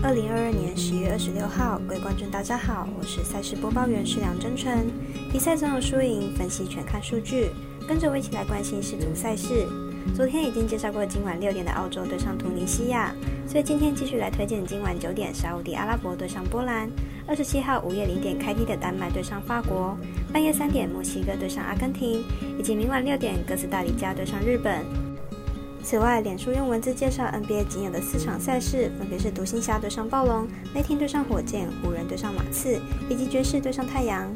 二零二二年十月二十六号，各位观众大家好，我是赛事播报员是梁真纯。比赛总有输赢，分析全看数据，跟着我一起来关心世足赛事。昨天已经介绍过今晚六点的澳洲对上突尼西亚，所以今天继续来推荐今晚九点沙乌地阿拉伯对上波兰，二十七号午夜零点开踢的丹麦对上法国，半夜三点墨西哥对上阿根廷，以及明晚六点哥斯达黎加对上日本。此外，脸书用文字介绍 NBA 仅有的四场赛事，分别是独行侠对上暴龙、雷霆对上火箭、湖人对上马刺，以及爵士对上太阳。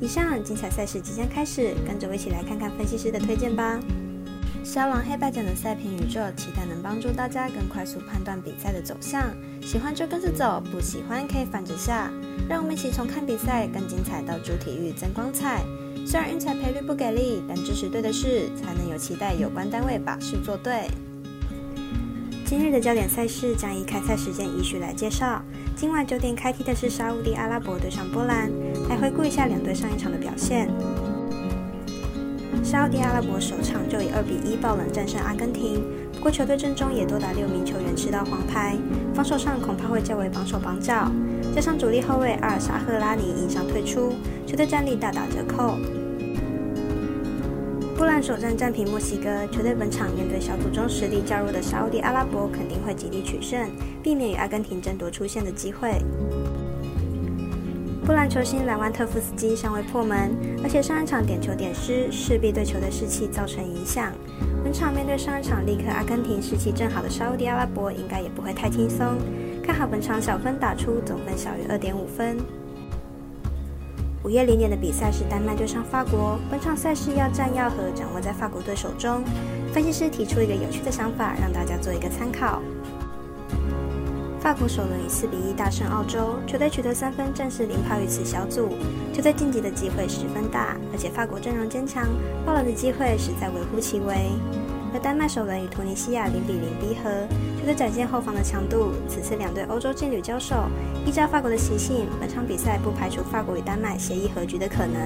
以上精彩赛事即将开始，跟着我一起来看看分析师的推荐吧。肖王黑白奖的赛评宇宙，期待能帮助大家更快速判断比赛的走向。喜欢就跟着走，不喜欢可以反着下。让我们一起从看比赛更精彩到主体育增光彩。虽然运彩赔率不给力，但支持对的事，才能有期待有关单位把事做对。今日的焦点赛事将以开赛时间依序来介绍。今晚九点开踢的是沙乌地阿拉伯对上波兰，来回顾一下两队上一场的表现。沙地阿拉伯首场就以二比一爆冷战胜阿根廷，不过球队阵中也多达六名球员吃到黄牌，防守上恐怕会较为绑手绑脚。加上主力后卫阿尔沙赫拉尼因伤退出，球队战力大打折扣。波兰首战战平墨西哥，球队本场面对小组中实力较弱的沙地阿拉伯，肯定会极力取胜，避免与阿根廷争夺出线的机会。波兰球星莱万特夫斯基尚未破门，而且上一场点球点失，势必对球队士气造成影响。本场面对上一场立刻阿根廷士气正好的沙迪阿拉伯，应该也不会太轻松。看好本场小分打出，总分小于二点五分。午夜零点的比赛是丹麦对上法国，本场赛事要战要和掌握在法国队手中。分析师提出一个有趣的想法，让大家做一个参考。法国首轮以四比一大胜澳洲，球队取得三分，暂时领跑于此小组，球队晋级的机会十分大，而且法国阵容坚强，爆冷的机会实在微乎其微。而丹麦首轮与突尼西亚零比零逼和，球队展现后防的强度。此次两队欧洲劲旅交手，依照法国的习性，本场比赛不排除法国与丹麦协议和局的可能。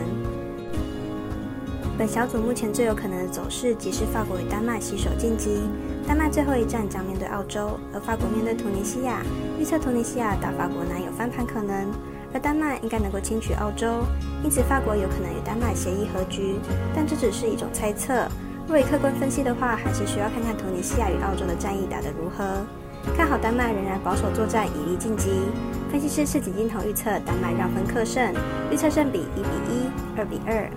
本小组目前最有可能的走势，即是法国与丹麦携手晋级，丹麦最后一战将面对澳洲，而法国面对突尼西亚。预测突尼西亚打法国难有翻盘可能，而丹麦应该能够轻取澳洲，因此法国有可能与丹麦协议和局，但这只是一种猜测。若以客观分析的话，还是需要看看突尼西亚与澳洲的战役打得如何。看好丹麦仍然保守作战，以力晋级。分析师是紫金童预测丹麦让分克胜，预测胜比一比一、二比二。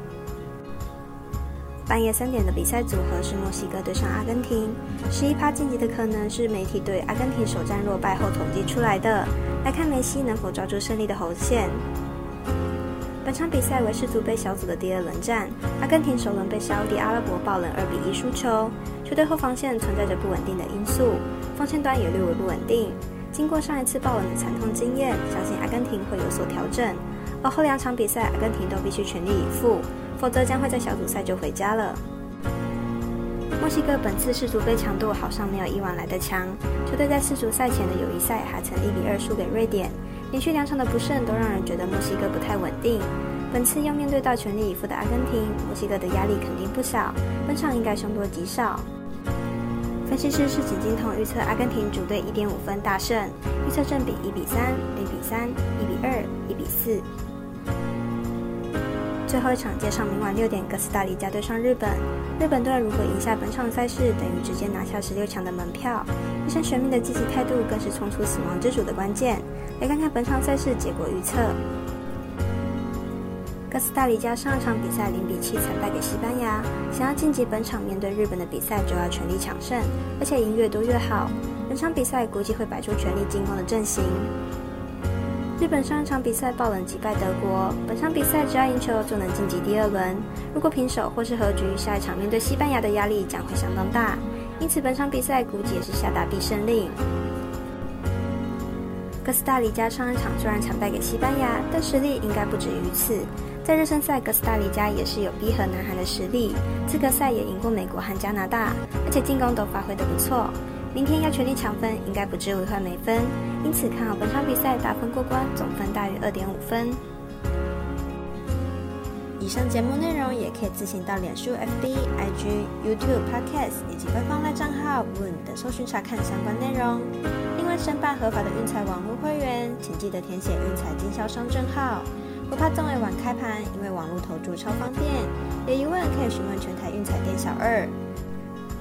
半夜三点的比赛组合是墨西哥对上阿根廷，十一趴晋级的可能是媒体对阿根廷首战落败后统计出来的。来看梅西能否抓住胜利的红线。本场比赛为世足杯小组的第二轮战，阿根廷首轮被沙地阿拉伯爆冷二比一输球，球队后防线存在着不稳定的因素，锋线端也略微不稳定。经过上一次爆冷的惨痛经验，相信阿根廷会有所调整。而后两场比赛，阿根廷都必须全力以赴，否则将会在小组赛就回家了。墨西哥本次世足杯强度好像没有以往来的强，球队在世足赛前的友谊赛还曾一比二输给瑞典。连续两场的不胜都让人觉得墨西哥不太稳定。本次要面对到全力以赴的阿根廷，墨西哥的压力肯定不小。本场应该凶多吉少。分析师是紫金童预测阿根廷主队一点五分大胜，预测正比一比三、零比三、一比二、一比四。最后一场介绍明晚六点哥斯达黎加对上日本。日本队如果赢下本场赛事，等于直接拿下十六强的门票。一生悬命的积极态度更是冲出死亡之组的关键。来看看本场赛事结果预测。哥斯达黎加上一场比赛零比七惨败给西班牙，想要晋级本场面对日本的比赛就要全力抢胜，而且赢越多越好。本场比赛估计会摆出全力进攻的阵型。日本上一场比赛爆冷击败德国，本场比赛只要赢球就能晋级第二轮。如果平手或是和局，下一场面对西班牙的压力将会相当大，因此本场比赛估计也是下达必胜令。哥斯达黎加上一场虽然惨败给西班牙，但实力应该不止于此。在热身赛，哥斯达黎加也是有逼和南韩的实力，资格赛也赢过美国和加拿大，而且进攻都发挥得不错。明天要全力抢分，应该不至于会没分，因此看好本场比赛打分过关，总分大于二点五分。以上节目内容也可以自行到脸书、FB、IG、YouTube、Podcast 以及官方赖账号 Woon 的搜寻查看相关内容。另外，申办合法的运彩网络会员，请记得填写运彩经销商证号。不怕中尾晚开盘，因为网络投注超方便。有疑问可以询问全台运彩店小二。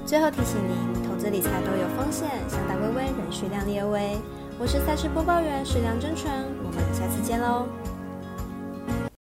最后提醒您，理财都有风险，想打微微，仍需量力而为。我是赛事播报员史良真纯，我们下次见喽。